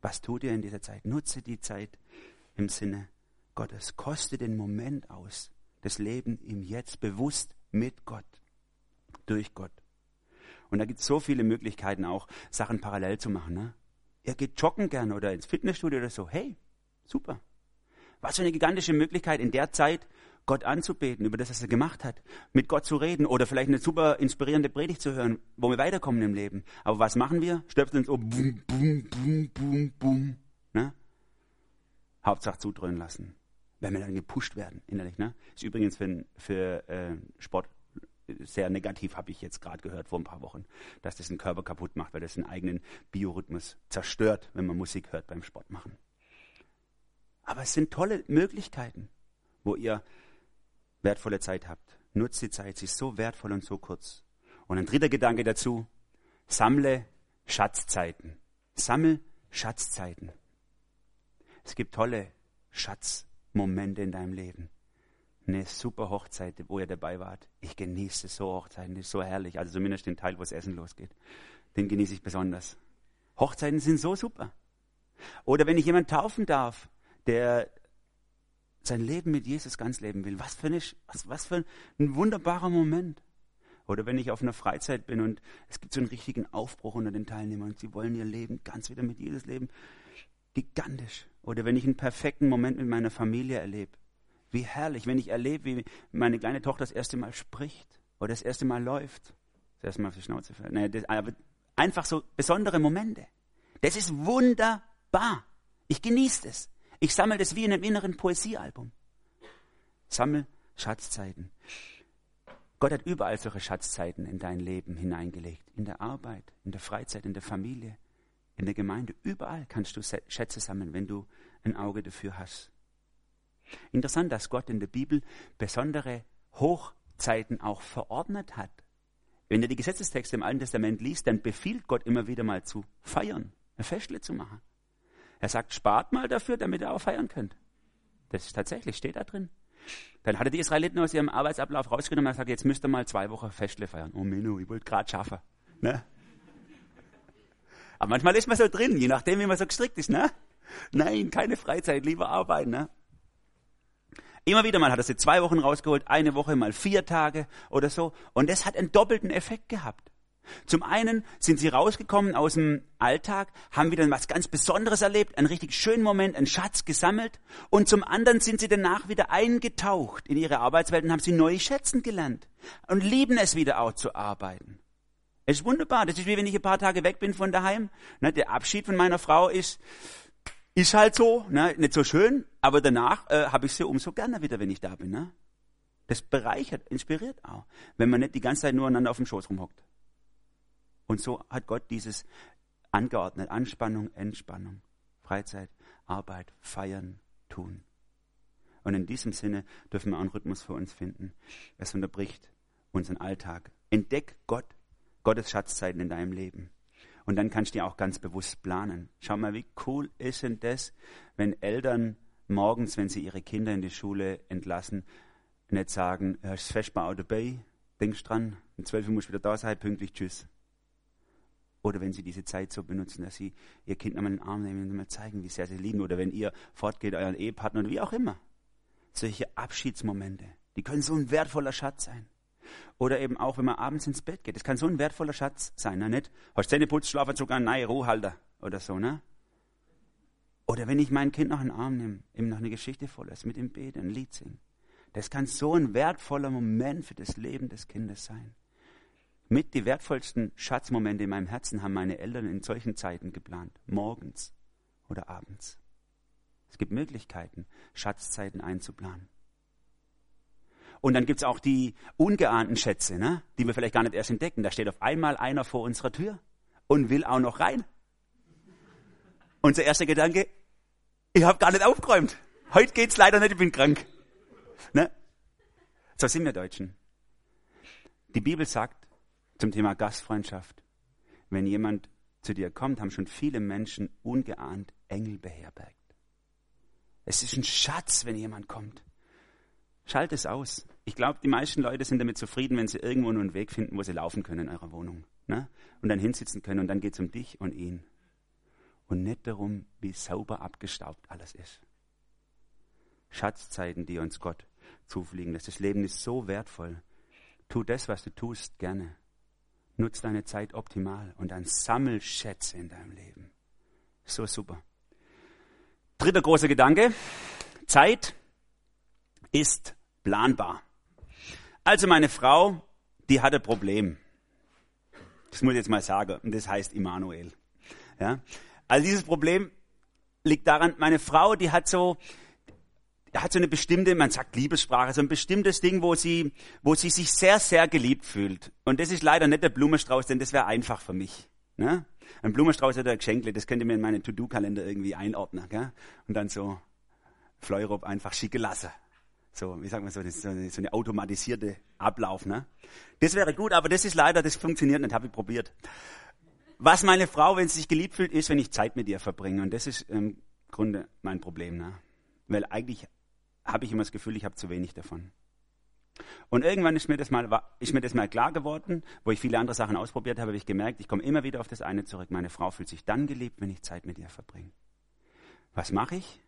Was tut ihr in dieser Zeit? Nutze die Zeit im Sinne Gottes. Koste den Moment aus. Das Leben im Jetzt bewusst mit Gott. Durch Gott. Und da gibt es so viele Möglichkeiten auch, Sachen parallel zu machen. Ne? Ihr geht joggen gerne oder ins Fitnessstudio oder so. Hey, super. Was für eine gigantische Möglichkeit in der Zeit, Gott anzubeten, über das, was er gemacht hat, mit Gott zu reden oder vielleicht eine super inspirierende Predigt zu hören, wo wir weiterkommen im Leben. Aber was machen wir? Stöpseln uns um, bum, bum, bum, bum, bum. Ne? Hauptsache zudröhnen lassen. Wenn wir dann gepusht werden, innerlich. Ne? Ist übrigens für, für äh, Sport sehr negativ, habe ich jetzt gerade gehört vor ein paar Wochen, dass das den Körper kaputt macht, weil das den eigenen Biorhythmus zerstört, wenn man Musik hört beim Sport machen. Aber es sind tolle Möglichkeiten, wo ihr wertvolle Zeit habt. Nutzt die Zeit, sie ist so wertvoll und so kurz. Und ein dritter Gedanke dazu, sammle Schatzzeiten. Sammel Schatzzeiten. Es gibt tolle Schatzmomente in deinem Leben eine super Hochzeit, wo ihr dabei wart. Ich genieße so Hochzeiten, das ist so herrlich. Also zumindest den Teil, wo das Essen losgeht. Den genieße ich besonders. Hochzeiten sind so super. Oder wenn ich jemanden taufen darf, der sein Leben mit Jesus ganz leben will. Was für, eine, was, was für ein wunderbarer Moment. Oder wenn ich auf einer Freizeit bin und es gibt so einen richtigen Aufbruch unter den Teilnehmern und sie wollen ihr Leben ganz wieder mit Jesus leben. Gigantisch. Oder wenn ich einen perfekten Moment mit meiner Familie erlebe. Wie herrlich, wenn ich erlebe, wie meine kleine Tochter das erste Mal spricht oder das erste Mal läuft. Das erste Mal auf die Schnauze fällt. Naja, das, einfach so besondere Momente. Das ist wunderbar. Ich genieße es. Ich sammle das wie in einem inneren Poesiealbum. Sammel Schatzzeiten. Gott hat überall solche Schatzzeiten in dein Leben hineingelegt. In der Arbeit, in der Freizeit, in der Familie, in der Gemeinde. Überall kannst du Schätze sammeln, wenn du ein Auge dafür hast. Interessant, dass Gott in der Bibel besondere Hochzeiten auch verordnet hat. Wenn du die Gesetzestexte im Alten Testament liest, dann befiehlt Gott immer wieder mal zu feiern, ein Festle zu machen. Er sagt, spart mal dafür, damit ihr auch feiern könnt. Das ist tatsächlich, steht da drin. Dann hat er die Israeliten aus ihrem Arbeitsablauf rausgenommen und gesagt, jetzt müsst ihr mal zwei Wochen Festle feiern. Oh Menno, ich wollte gerade schaffen. Ne? Aber manchmal ist man so drin, je nachdem, wie man so gestrickt ist. Ne? Nein, keine Freizeit, lieber arbeiten. Ne? Immer wieder mal hat er sie zwei Wochen rausgeholt, eine Woche mal vier Tage oder so. Und das hat einen doppelten Effekt gehabt. Zum einen sind sie rausgekommen aus dem Alltag, haben wieder was ganz Besonderes erlebt, einen richtig schönen Moment, einen Schatz gesammelt. Und zum anderen sind sie danach wieder eingetaucht in ihre Arbeitswelt und haben sie neu schätzen gelernt und lieben es wieder auch zu arbeiten. Es ist wunderbar. Das ist wie wenn ich ein paar Tage weg bin von daheim. Ne, der Abschied von meiner Frau ist, ist halt so, ne, nicht so schön, aber danach äh, habe ich sie umso gerne wieder, wenn ich da bin. Ne? Das bereichert, inspiriert auch, wenn man nicht die ganze Zeit nur einander auf dem Schoß rumhockt. Und so hat Gott dieses angeordnet. Anspannung, Entspannung, Freizeit, Arbeit, Feiern, Tun. Und in diesem Sinne dürfen wir einen Rhythmus für uns finden. Es unterbricht unseren Alltag. Entdeck Gott, Gottes Schatzzeiten in deinem Leben. Und dann kannst du dir auch ganz bewusst planen. Schau mal, wie cool ist denn das, wenn Eltern morgens, wenn sie ihre Kinder in die Schule entlassen, nicht sagen, du fest bei dabei, denkst dran, um 12 Uhr musst du wieder da sein, pünktlich, tschüss. Oder wenn sie diese Zeit so benutzen, dass sie ihr Kind nochmal in den Arm nehmen und mal zeigen, wie sehr sie lieben. Oder wenn ihr fortgeht, euren Ehepartner oder wie auch immer. Solche Abschiedsmomente, die können so ein wertvoller Schatz sein. Oder eben auch, wenn man abends ins Bett geht. Das kann so ein wertvoller Schatz sein, ne? nicht? Hast Zähne putzt, schlafen sogar einen neuen Ruhehalter oder so, ne? Oder wenn ich mein Kind noch in den Arm nehme, ihm noch eine Geschichte vorlässt, mit ihm bete, ein Lied singen. Das kann so ein wertvoller Moment für das Leben des Kindes sein. Mit die wertvollsten Schatzmomente in meinem Herzen haben meine Eltern in solchen Zeiten geplant. Morgens oder abends. Es gibt Möglichkeiten, Schatzzeiten einzuplanen. Und dann gibt's auch die ungeahnten Schätze, ne? die wir vielleicht gar nicht erst entdecken. Da steht auf einmal einer vor unserer Tür und will auch noch rein. Unser erster Gedanke, ich habe gar nicht aufgeräumt. Heute geht's leider nicht, ich bin krank. Ne? So sind wir Deutschen. Die Bibel sagt, zum Thema Gastfreundschaft. Wenn jemand zu dir kommt, haben schon viele Menschen ungeahnt Engel beherbergt. Es ist ein Schatz, wenn jemand kommt. Schalt es aus. Ich glaube, die meisten Leute sind damit zufrieden, wenn sie irgendwo nur einen Weg finden, wo sie laufen können in eurer Wohnung. Ne? Und dann hinsitzen können und dann geht es um dich und ihn. Und nicht darum, wie sauber abgestaubt alles ist. Schatzzeiten, die uns Gott zufliegen. Das Leben ist so wertvoll. Tu das, was du tust, gerne. Nutz deine Zeit optimal und dann sammel Schätze in deinem Leben. So super. Dritter großer Gedanke. Zeit ist planbar. Also meine Frau, die hatte ein Problem. Das muss ich jetzt mal sagen. Und das heißt Immanuel. Ja? Also dieses Problem liegt daran, meine Frau, die hat so, hat so eine bestimmte, man sagt Liebessprache, so ein bestimmtes Ding, wo sie, wo sie sich sehr, sehr geliebt fühlt. Und das ist leider nicht der Blumenstrauß, denn das wäre einfach für mich. Ne? Ein Blumenstrauß oder ein Geschenkle, das könnt ihr mir in meinen To-Do-Kalender irgendwie einordnen. Gell? Und dann so Fleurop einfach schicke lassen. So, wie sagt man so, so eine, so eine automatisierte Ablauf. Ne? Das wäre gut, aber das ist leider, das funktioniert nicht, habe ich probiert. Was meine Frau, wenn sie sich geliebt fühlt, ist, wenn ich Zeit mit ihr verbringe. Und das ist im Grunde mein Problem. Ne? Weil eigentlich habe ich immer das Gefühl, ich habe zu wenig davon. Und irgendwann ist mir, das mal, ist mir das mal klar geworden, wo ich viele andere Sachen ausprobiert habe, habe ich gemerkt, ich komme immer wieder auf das eine zurück. Meine Frau fühlt sich dann geliebt, wenn ich Zeit mit ihr verbringe. Was mache ich?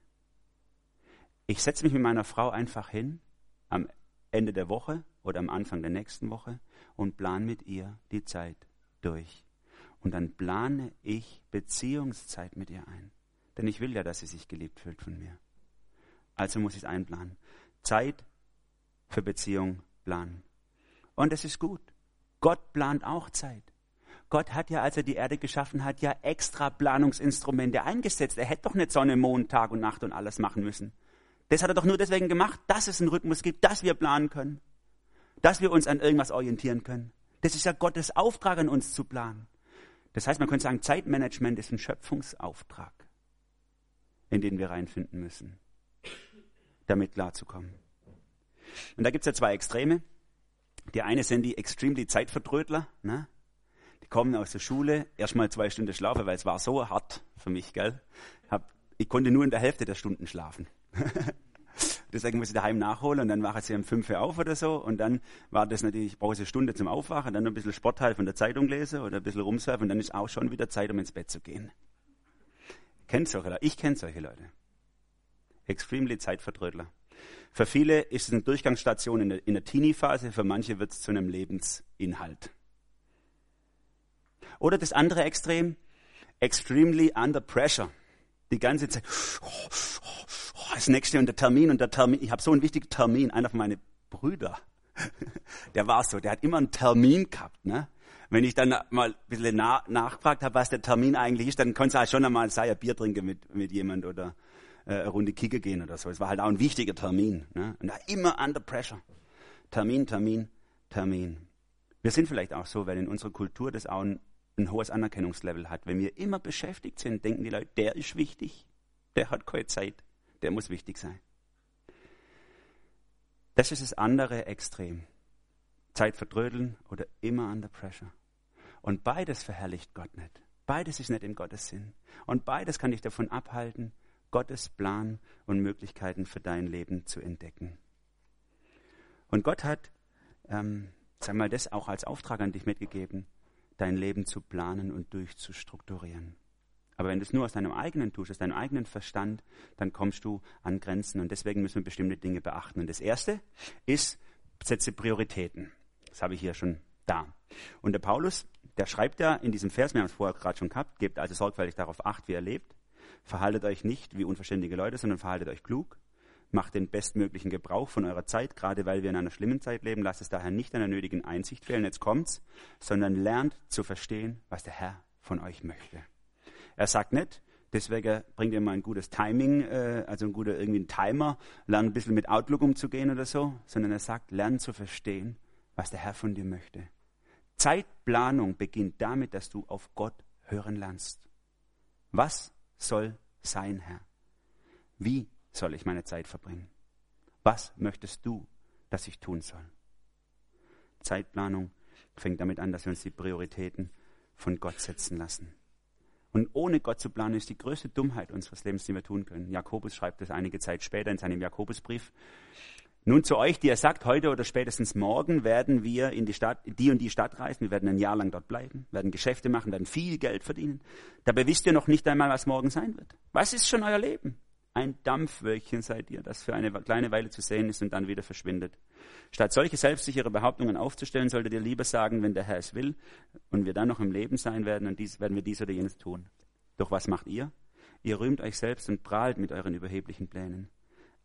Ich setze mich mit meiner Frau einfach hin am Ende der Woche oder am Anfang der nächsten Woche und plane mit ihr die Zeit durch. Und dann plane ich Beziehungszeit mit ihr ein. Denn ich will ja, dass sie sich geliebt fühlt von mir. Also muss ich es einplanen. Zeit für Beziehung planen. Und es ist gut. Gott plant auch Zeit. Gott hat ja, als er die Erde geschaffen hat, ja extra Planungsinstrumente eingesetzt. Er hätte doch nicht Sonne, Mond, Tag und Nacht und alles machen müssen. Das hat er doch nur deswegen gemacht, dass es einen Rhythmus gibt, dass wir planen können, dass wir uns an irgendwas orientieren können. Das ist ja Gottes Auftrag an uns zu planen. Das heißt, man könnte sagen, Zeitmanagement ist ein Schöpfungsauftrag, in den wir reinfinden müssen, damit klarzukommen. Und da gibt es ja zwei Extreme. Die eine sind die extremely Zeitvertrödler. Ne? Die kommen aus der Schule, erstmal zwei Stunden schlafen, weil es war so hart für mich, gell? Hab, ich konnte nur in der Hälfte der Stunden schlafen. *laughs* Deswegen muss ich daheim nachholen und dann wache ich um fünf Uhr auf oder so. Und dann war das natürlich, ich brauche eine Stunde zum Aufwachen, dann ein bisschen Sportteil von der Zeitung lesen oder ein bisschen rumsurfen und dann ist auch schon wieder Zeit, um ins Bett zu gehen. Kennt solche Leute? Ich kenne solche Leute. Extremely Zeitvertrödler. Für viele ist es eine Durchgangsstation in der, in der Teenie-Phase, für manche wird es zu einem Lebensinhalt. Oder das andere Extrem, extremely under pressure. Die ganze Zeit, das nächste und der Termin und der Termin. Ich habe so einen wichtigen Termin. Einer von meinen Brüder, *laughs* der war so, der hat immer einen Termin gehabt. Ne? Wenn ich dann mal ein bisschen na, nachgefragt habe, was der Termin eigentlich ist, dann konnte es halt schon einmal sei ein Bier trinken mit, mit jemand oder äh, eine Runde Kicke gehen oder so. Es war halt auch ein wichtiger Termin. Ne? Und immer under pressure. Termin, Termin, Termin. Wir sind vielleicht auch so, weil in unserer Kultur das auch ein, ein hohes Anerkennungslevel hat. Wenn wir immer beschäftigt sind, denken die Leute, der ist wichtig, der hat keine Zeit, der muss wichtig sein. Das ist das andere Extrem. Zeit verdrödeln oder immer under pressure. Und beides verherrlicht Gott nicht. Beides ist nicht in Gottes Sinn. Und beides kann dich davon abhalten, Gottes Plan und Möglichkeiten für dein Leben zu entdecken. Und Gott hat, ähm, sag mal, das auch als Auftrag an dich mitgegeben, dein Leben zu planen und durchzustrukturieren. Aber wenn du es nur aus deinem eigenen tust, aus deinem eigenen Verstand, dann kommst du an Grenzen und deswegen müssen wir bestimmte Dinge beachten. Und das erste ist, setze Prioritäten. Das habe ich hier schon da. Und der Paulus, der schreibt ja in diesem Vers, wir haben es vorher gerade schon gehabt, gebt also sorgfältig darauf acht, wie er lebt. Verhaltet euch nicht wie unverständige Leute, sondern verhaltet euch klug. Macht den bestmöglichen Gebrauch von eurer Zeit, gerade weil wir in einer schlimmen Zeit leben. Lasst es daher nicht an der nötigen Einsicht fehlen, jetzt kommt's, sondern lernt zu verstehen, was der Herr von euch möchte. Er sagt nicht, deswegen bringt ihr mal ein gutes Timing, äh, also ein guter irgendwie ein Timer, lernt ein bisschen mit Outlook umzugehen oder so, sondern er sagt, lernt zu verstehen, was der Herr von dir möchte. Zeitplanung beginnt damit, dass du auf Gott hören lernst. Was soll sein, Herr? Wie soll ich meine Zeit verbringen? Was möchtest du, dass ich tun soll? Zeitplanung fängt damit an, dass wir uns die Prioritäten von Gott setzen lassen. Und ohne Gott zu planen, ist die größte Dummheit unseres Lebens, die wir tun können. Jakobus schreibt das einige Zeit später in seinem Jakobusbrief. Nun zu euch, die er sagt, heute oder spätestens morgen werden wir in die Stadt, die und die Stadt reisen. Wir werden ein Jahr lang dort bleiben, werden Geschäfte machen, werden viel Geld verdienen. Dabei wisst ihr noch nicht einmal, was morgen sein wird. Was ist schon euer Leben? Ein Dampfwölkchen seid ihr, das für eine kleine Weile zu sehen ist und dann wieder verschwindet. Statt solche selbstsichere Behauptungen aufzustellen, solltet ihr lieber sagen, wenn der Herr es will und wir dann noch im Leben sein werden, und dies, werden wir dies oder jenes tun. Doch was macht ihr? Ihr rühmt euch selbst und prahlt mit euren überheblichen Plänen.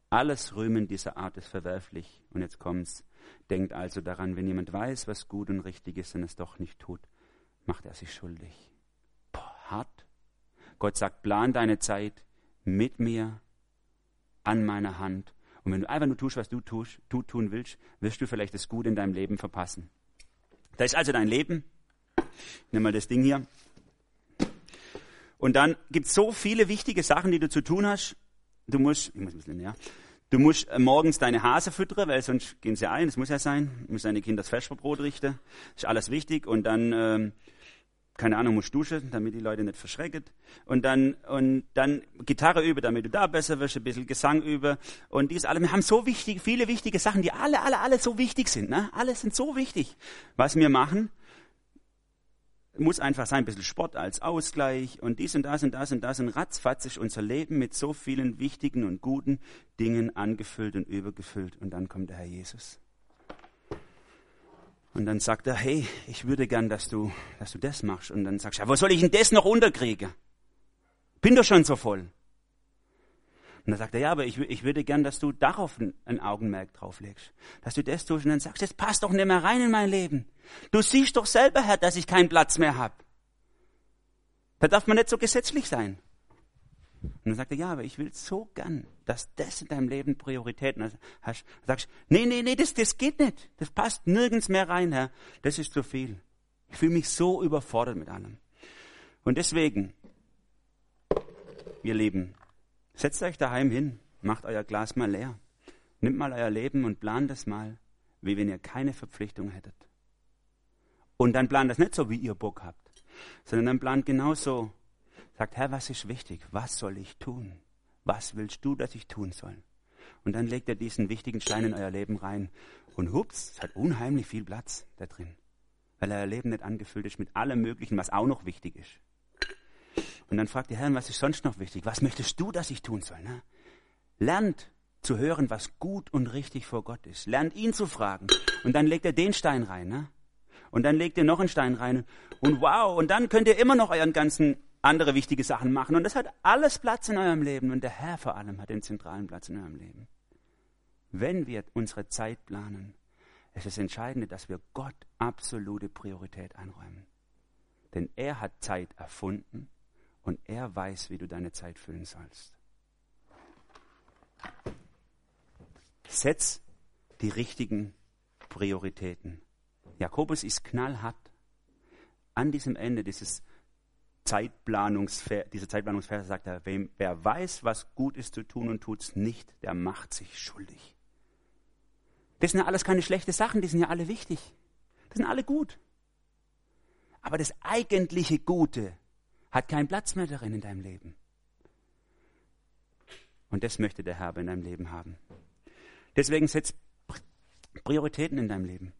Alles Rühmen dieser Art ist verwerflich. Und jetzt kommt's. Denkt also daran, wenn jemand weiß, was gut und richtig ist und es doch nicht tut, macht er sich schuldig. Boah, hart. Gott sagt, plan deine Zeit mit mir an meiner Hand. Und wenn du einfach nur tust, was du tust, du tun willst, wirst du vielleicht das Gute in deinem Leben verpassen. Da ist also dein Leben. Nimm mal das Ding hier. Und dann gibt es so viele wichtige Sachen, die du zu tun hast. Du musst, ich muss ein bisschen näher. Du musst äh, morgens deine Hase füttern, weil sonst gehen sie ein. Das muss ja sein. Du musst deine Kinder das Vesperbrot richten. Das ist alles wichtig. Und dann ähm, keine Ahnung, musst duschen, damit die Leute nicht verschrecken. Und dann, und dann Gitarre übe, damit du da besser wirst, ein bisschen Gesang übe. Und dies alle. Wir haben so wichtig, viele wichtige Sachen, die alle, alle, alle so wichtig sind. Ne? Alle sind so wichtig. Was wir machen, muss einfach sein, ein bisschen Sport als Ausgleich und dies und das und das und das und ratzfatz ist unser Leben mit so vielen wichtigen und guten Dingen angefüllt und übergefüllt und dann kommt der Herr Jesus. Und dann sagt er, hey, ich würde gern, dass du, dass du das machst. Und dann sagst du, ja, wo soll ich denn das noch unterkriegen? Bin doch schon so voll. Und dann sagt er, ja, aber ich, ich würde gern, dass du darauf ein, ein Augenmerk drauflegst. Dass du das tust und dann sagst, das passt doch nicht mehr rein in mein Leben. Du siehst doch selber, Herr, dass ich keinen Platz mehr habe. Da darf man nicht so gesetzlich sein. Und dann sagt er, ja, aber ich will so gern, dass das in deinem Leben Prioritäten hast. Dann sagst du, nee, nee, nee, das, das geht nicht. Das passt nirgends mehr rein, Herr. Das ist zu viel. Ich fühle mich so überfordert mit allem. Und deswegen, ihr Lieben, setzt euch daheim hin, macht euer Glas mal leer. Nimmt mal euer Leben und plant das mal, wie wenn ihr keine Verpflichtung hättet. Und dann plant das nicht so, wie ihr Bock habt, sondern dann plant genauso, sagt, Herr, was ist wichtig? Was soll ich tun? Was willst du, dass ich tun soll? Und dann legt er diesen wichtigen Stein in euer Leben rein. Und hups, es hat unheimlich viel Platz da drin. Weil euer Leben nicht angefüllt ist mit allem Möglichen, was auch noch wichtig ist. Und dann fragt ihr, Herr, was ist sonst noch wichtig? Was möchtest du, dass ich tun soll? Ne? Lernt zu hören, was gut und richtig vor Gott ist. Lernt ihn zu fragen. Und dann legt er den Stein rein. Ne? Und dann legt ihr noch einen Stein rein. Und wow, und dann könnt ihr immer noch euren ganzen andere wichtige Sachen machen. Und das hat alles Platz in eurem Leben. Und der Herr vor allem hat den zentralen Platz in eurem Leben. Wenn wir unsere Zeit planen, ist es entscheidend, dass wir Gott absolute Priorität einräumen. Denn er hat Zeit erfunden und er weiß, wie du deine Zeit füllen sollst. Setz die richtigen Prioritäten. Jakobus ist knallhart. An diesem Ende dieses Zeitplanungsver diese Zeitplanungsverse sagt er, wem, wer weiß, was gut ist zu tun und tut's nicht, der macht sich schuldig. Das sind ja alles keine schlechten Sachen, die sind ja alle wichtig. Das sind alle gut. Aber das eigentliche Gute hat keinen Platz mehr darin in deinem Leben. Und das möchte der Herr in deinem Leben haben. Deswegen setz Prioritäten in deinem Leben.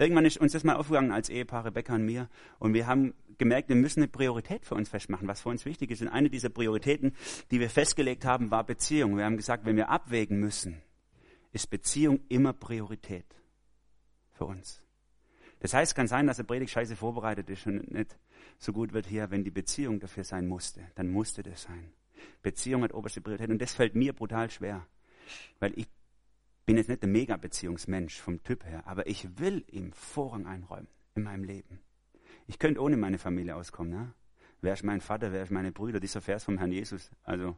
Irgendwann ist uns das mal aufgegangen als Ehepaar, Rebecca und mir. Und wir haben gemerkt, wir müssen eine Priorität für uns festmachen, was für uns wichtig ist. Und eine dieser Prioritäten, die wir festgelegt haben, war Beziehung. Wir haben gesagt, wenn wir abwägen müssen, ist Beziehung immer Priorität für uns. Das heißt, es kann sein, dass der Predigt scheiße vorbereitet ist und nicht so gut wird hier, wenn die Beziehung dafür sein musste. Dann musste das sein. Beziehung hat oberste Priorität. Und das fällt mir brutal schwer. Weil ich bin jetzt nicht der Mega-Beziehungsmensch vom Typ her, aber ich will ihm Vorrang einräumen in meinem Leben. Ich könnte ohne meine Familie auskommen. Ne? Wer ist mein Vater, wer ist meine Brüder? Dieser Vers vom Herrn Jesus. Also,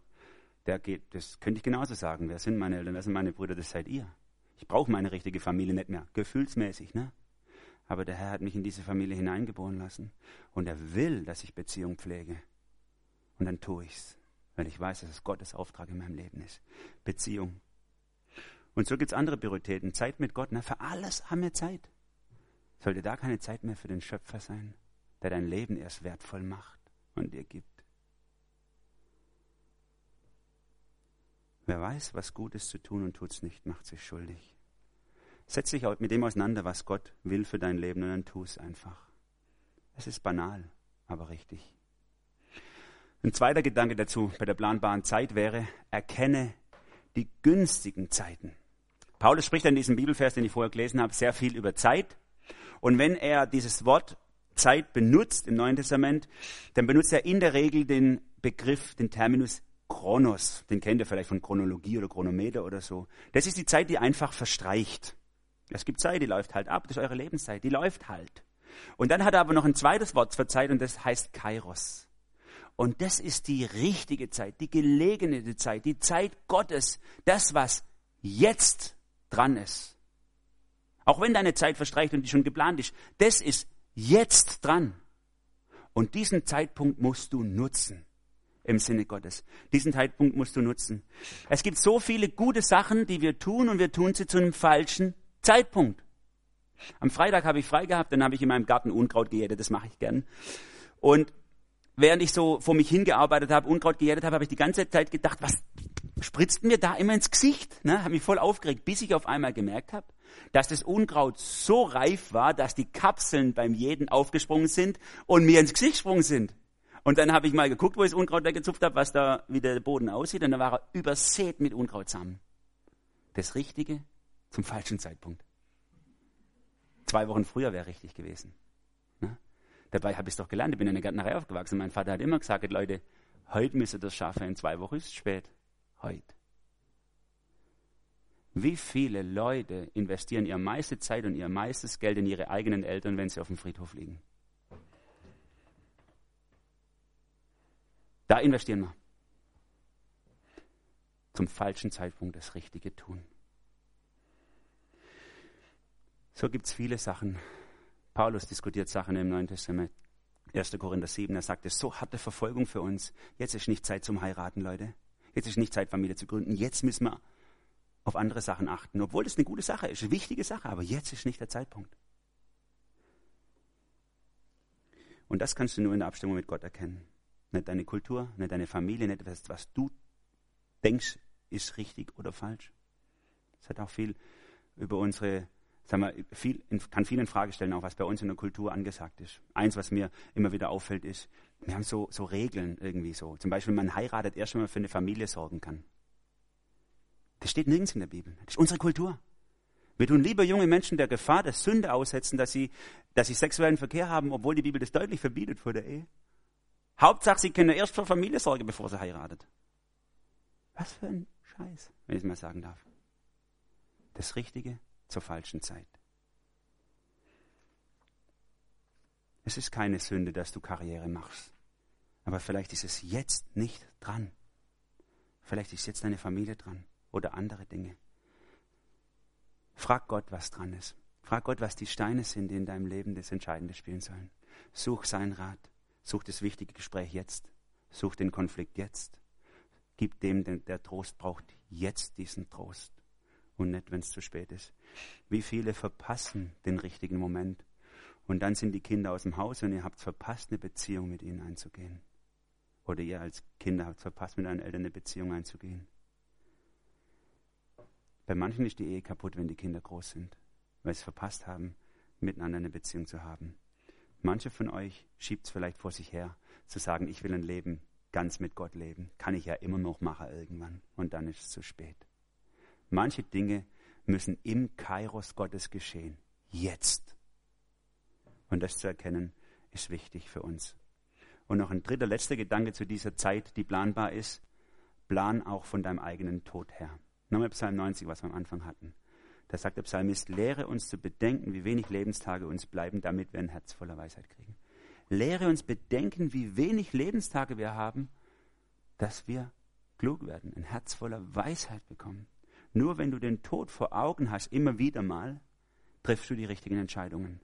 der geht, das könnte ich genauso sagen. Wer sind meine Eltern, wer sind meine Brüder? Das seid ihr. Ich brauche meine richtige Familie nicht mehr. Gefühlsmäßig, ne? Aber der Herr hat mich in diese Familie hineingeboren lassen. Und er will, dass ich Beziehung pflege. Und dann tue ich's. Weil ich weiß, dass es Gottes Auftrag in meinem Leben ist. Beziehung. Und so gibt es andere Prioritäten. Zeit mit Gott. Na, für alles haben wir Zeit. Sollte da keine Zeit mehr für den Schöpfer sein, der dein Leben erst wertvoll macht und dir gibt? Wer weiß, was gut ist zu tun und tut's nicht, macht sich schuldig. Setz dich mit dem auseinander, was Gott will für dein Leben und dann tu es einfach. Es ist banal, aber richtig. Ein zweiter Gedanke dazu bei der planbaren Zeit wäre, erkenne die günstigen Zeiten. Paulus spricht in diesem Bibelvers, den ich vorher gelesen habe, sehr viel über Zeit. Und wenn er dieses Wort Zeit benutzt im Neuen Testament, dann benutzt er in der Regel den Begriff, den Terminus Chronos. Den kennt ihr vielleicht von Chronologie oder Chronometer oder so. Das ist die Zeit, die einfach verstreicht. Es gibt Zeit, die läuft halt ab. Das ist eure Lebenszeit. Die läuft halt. Und dann hat er aber noch ein zweites Wort für Zeit und das heißt Kairos. Und das ist die richtige Zeit, die gelegene Zeit, die Zeit Gottes, das, was jetzt dran ist. Auch wenn deine Zeit verstreicht und die schon geplant ist, das ist jetzt dran. Und diesen Zeitpunkt musst du nutzen im Sinne Gottes. Diesen Zeitpunkt musst du nutzen. Es gibt so viele gute Sachen, die wir tun und wir tun sie zu einem falschen Zeitpunkt. Am Freitag habe ich frei gehabt, dann habe ich in meinem Garten Unkraut gejätet, das mache ich gern. Und während ich so vor mich hingearbeitet habe, Unkraut gejätet habe, habe ich die ganze Zeit gedacht, was spritzt mir da immer ins Gesicht? Ne? Habe mich voll aufgeregt, bis ich auf einmal gemerkt habe, dass das Unkraut so reif war, dass die Kapseln beim Jeden aufgesprungen sind und mir ins Gesicht gesprungen sind. Und dann habe ich mal geguckt, wo ich das Unkraut weggezupft habe, was da, wie der Boden aussieht, und dann war er übersät mit Unkrautsamen. Das Richtige zum falschen Zeitpunkt. Zwei Wochen früher wäre richtig gewesen. Dabei habe ich es doch gelernt, ich bin in der Gärtnerei aufgewachsen. Mein Vater hat immer gesagt, Leute, heute müsst ihr das schaffen, in zwei Wochen ist es spät. Heute. Wie viele Leute investieren ihre meiste Zeit und ihr meistes Geld in ihre eigenen Eltern, wenn sie auf dem Friedhof liegen? Da investieren wir. Zum falschen Zeitpunkt das Richtige tun. So gibt es viele Sachen. Paulus diskutiert Sachen im Neuen Testament. 1. Korinther 7, er sagt, es ist so harte Verfolgung für uns. Jetzt ist nicht Zeit zum Heiraten, Leute. Jetzt ist nicht Zeit, Familie zu gründen. Jetzt müssen wir auf andere Sachen achten. Obwohl das eine gute Sache ist, eine wichtige Sache, aber jetzt ist nicht der Zeitpunkt. Und das kannst du nur in der Abstimmung mit Gott erkennen. Nicht deine Kultur, nicht deine Familie, nicht was, was du denkst, ist richtig oder falsch. Es hat auch viel über unsere, sagen wir, viel, kann viel in Frage stellen, auch was bei uns in der Kultur angesagt ist. Eins, was mir immer wieder auffällt, ist, wir haben so, so Regeln irgendwie so. Zum Beispiel, man heiratet erst, wenn man für eine Familie sorgen kann. Das steht nirgends in der Bibel. Das ist unsere Kultur. Wir tun lieber junge Menschen der Gefahr der Sünde aussetzen, dass sie, dass sie sexuellen Verkehr haben, obwohl die Bibel das deutlich verbietet vor der Ehe. Hauptsache, sie können erst für Familie sorgen, bevor sie heiratet. Was für ein Scheiß, wenn ich es mal sagen darf. Das Richtige zur falschen Zeit. Es ist keine Sünde, dass du Karriere machst. Aber vielleicht ist es jetzt nicht dran. Vielleicht ist jetzt deine Familie dran oder andere Dinge. Frag Gott, was dran ist. Frag Gott, was die Steine sind, die in deinem Leben das Entscheidende spielen sollen. Such seinen Rat. Such das wichtige Gespräch jetzt. Such den Konflikt jetzt. Gib dem, der Trost braucht, jetzt diesen Trost. Und nicht, wenn es zu spät ist. Wie viele verpassen den richtigen Moment. Und dann sind die Kinder aus dem Haus und ihr habt verpasst, eine Beziehung mit ihnen einzugehen. Oder ihr als Kinder habt verpasst, mit euren Eltern eine Beziehung einzugehen. Bei manchen ist die Ehe kaputt, wenn die Kinder groß sind, weil sie es verpasst haben, miteinander eine Beziehung zu haben. Manche von euch schiebt es vielleicht vor sich her, zu sagen, ich will ein Leben ganz mit Gott leben. Kann ich ja immer noch machen irgendwann. Und dann ist es zu spät. Manche Dinge müssen im Kairos Gottes geschehen. Jetzt. Und das zu erkennen, ist wichtig für uns. Und noch ein dritter, letzter Gedanke zu dieser Zeit, die planbar ist. Plan auch von deinem eigenen Tod her. Nochmal Psalm 90, was wir am Anfang hatten. Da sagt der Psalmist, lehre uns zu bedenken, wie wenig Lebenstage uns bleiben, damit wir ein Herz voller Weisheit kriegen. Lehre uns bedenken, wie wenig Lebenstage wir haben, dass wir klug werden, ein Herz voller Weisheit bekommen. Nur wenn du den Tod vor Augen hast, immer wieder mal, triffst du die richtigen Entscheidungen.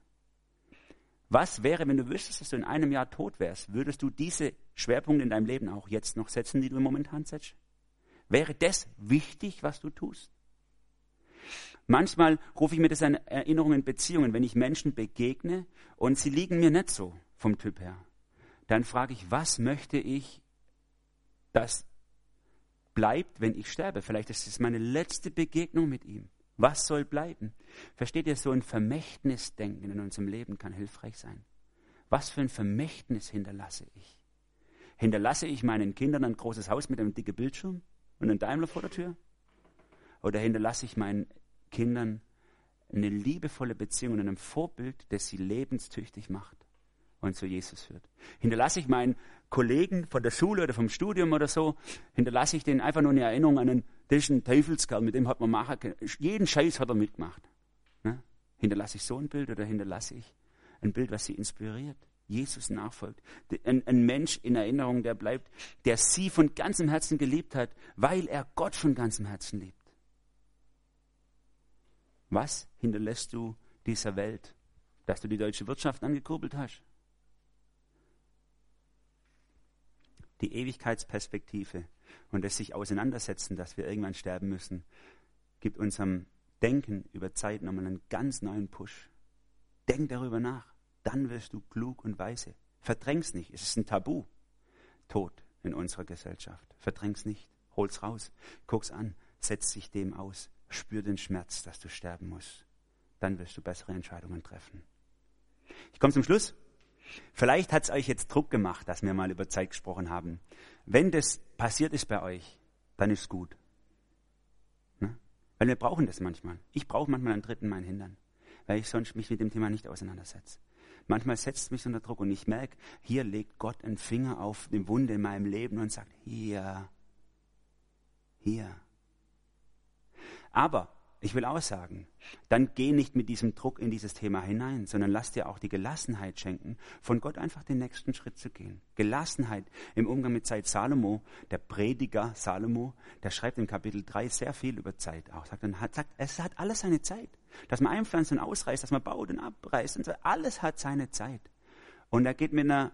Was wäre, wenn du wüsstest, dass du in einem Jahr tot wärst? Würdest du diese Schwerpunkte in deinem Leben auch jetzt noch setzen, die du momentan setzt? Wäre das wichtig, was du tust? Manchmal rufe ich mir das in Erinnerung in Beziehungen, wenn ich Menschen begegne und sie liegen mir nicht so vom Typ her. Dann frage ich, was möchte ich, dass bleibt, wenn ich sterbe? Vielleicht ist es meine letzte Begegnung mit ihm. Was soll bleiben? Versteht ihr, so ein Vermächtnisdenken in unserem Leben kann hilfreich sein. Was für ein Vermächtnis hinterlasse ich? Hinterlasse ich meinen Kindern ein großes Haus mit einem dicken Bildschirm? und einen Daimler vor der Tür? Oder hinterlasse ich meinen Kindern eine liebevolle Beziehung und ein Vorbild, das sie lebenstüchtig macht und zu Jesus führt? Hinterlasse ich meinen Kollegen von der Schule oder vom Studium oder so, hinterlasse ich denen einfach nur eine Erinnerung an einen, das Teufelskerl, mit dem hat man machen können. Jeden Scheiß hat er mitgemacht. Ne? Hinterlasse ich so ein Bild oder hinterlasse ich ein Bild, was sie inspiriert? Jesus nachfolgt. Ein, ein, Mensch in Erinnerung, der bleibt, der sie von ganzem Herzen geliebt hat, weil er Gott von ganzem Herzen liebt. Was hinterlässt du dieser Welt, dass du die deutsche Wirtschaft angekurbelt hast? Die Ewigkeitsperspektive und das sich auseinandersetzen, dass wir irgendwann sterben müssen, gibt unserem Denken über Zeit nochmal einen ganz neuen Push. Denk darüber nach dann wirst du klug und weise. Verdräng's nicht. Es ist ein Tabu. Tod in unserer Gesellschaft. Verdräng's nicht. Hol's raus. Guck's an. Setz dich dem aus. Spür den Schmerz, dass du sterben musst. Dann wirst du bessere Entscheidungen treffen. Ich komme zum Schluss. Vielleicht hat es euch jetzt Druck gemacht, dass wir mal über Zeit gesprochen haben. Wenn das passiert ist bei euch, dann ist gut. Ne? Weil wir brauchen das manchmal. Ich brauche manchmal einen Dritten meinen Hindern, weil ich sonst mich mit dem Thema nicht auseinandersetze. Manchmal setzt es mich unter Druck und ich merke, hier legt Gott einen Finger auf die Wunde in meinem Leben und sagt, hier, hier. Aber ich will auch sagen, dann geh nicht mit diesem Druck in dieses Thema hinein, sondern lass dir auch die Gelassenheit schenken, von Gott einfach den nächsten Schritt zu gehen. Gelassenheit im Umgang mit Zeit. Salomo, der Prediger Salomo, der schreibt im Kapitel 3 sehr viel über Zeit auch. Sagt, dann hat, sagt, es hat alles seine Zeit. Dass man einpflanzt und ausreißt, dass man baut und abreißt und so, alles hat seine Zeit. Und er geht mit einer,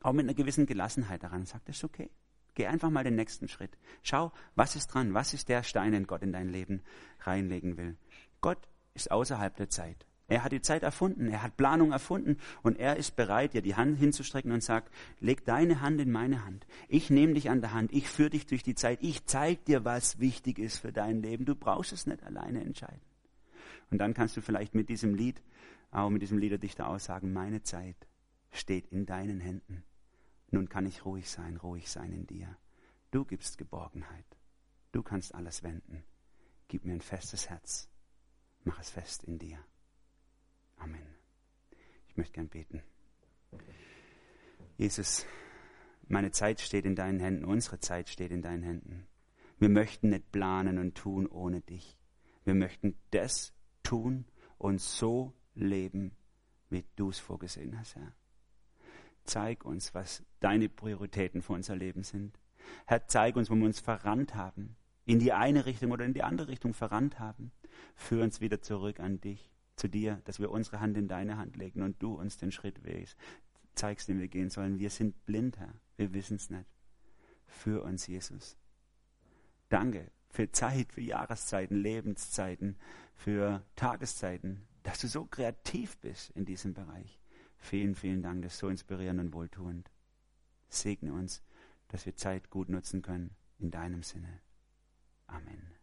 auch mit einer gewissen Gelassenheit daran, sagt, das ist okay. Geh einfach mal den nächsten Schritt. Schau, was ist dran? Was ist der Stein, den Gott in dein Leben reinlegen will? Gott ist außerhalb der Zeit. Er hat die Zeit erfunden, er hat Planung erfunden und er ist bereit, dir die Hand hinzustrecken und sagt, leg deine Hand in meine Hand. Ich nehme dich an der Hand, ich führe dich durch die Zeit, ich zeige dir, was wichtig ist für dein Leben. Du brauchst es nicht alleine entscheiden. Und dann kannst du vielleicht mit diesem Lied, auch mit diesem Liederdichter aussagen, meine Zeit steht in deinen Händen. Nun kann ich ruhig sein, ruhig sein in dir. Du gibst Geborgenheit. Du kannst alles wenden. Gib mir ein festes Herz. Mach es fest in dir. Amen. Ich möchte gern beten. Jesus, meine Zeit steht in deinen Händen, unsere Zeit steht in deinen Händen. Wir möchten nicht planen und tun ohne dich. Wir möchten das tun und so leben, wie du es vorgesehen hast, Herr. Zeig uns, was deine Prioritäten für unser Leben sind. Herr, zeig uns, wo wir uns verrannt haben, in die eine Richtung oder in die andere Richtung verrannt haben. Führ uns wieder zurück an dich, zu dir, dass wir unsere Hand in deine Hand legen und du uns den Schritt wählst. Zeigst, den wir gehen sollen. Wir sind blind, Herr. Wir wissen es nicht. Führ uns, Jesus. Danke für Zeit, für Jahreszeiten, Lebenszeiten, für Tageszeiten, dass du so kreativ bist in diesem Bereich. Vielen, vielen Dank, das ist so inspirierend und wohltuend. Segne uns, dass wir Zeit gut nutzen können in deinem Sinne. Amen.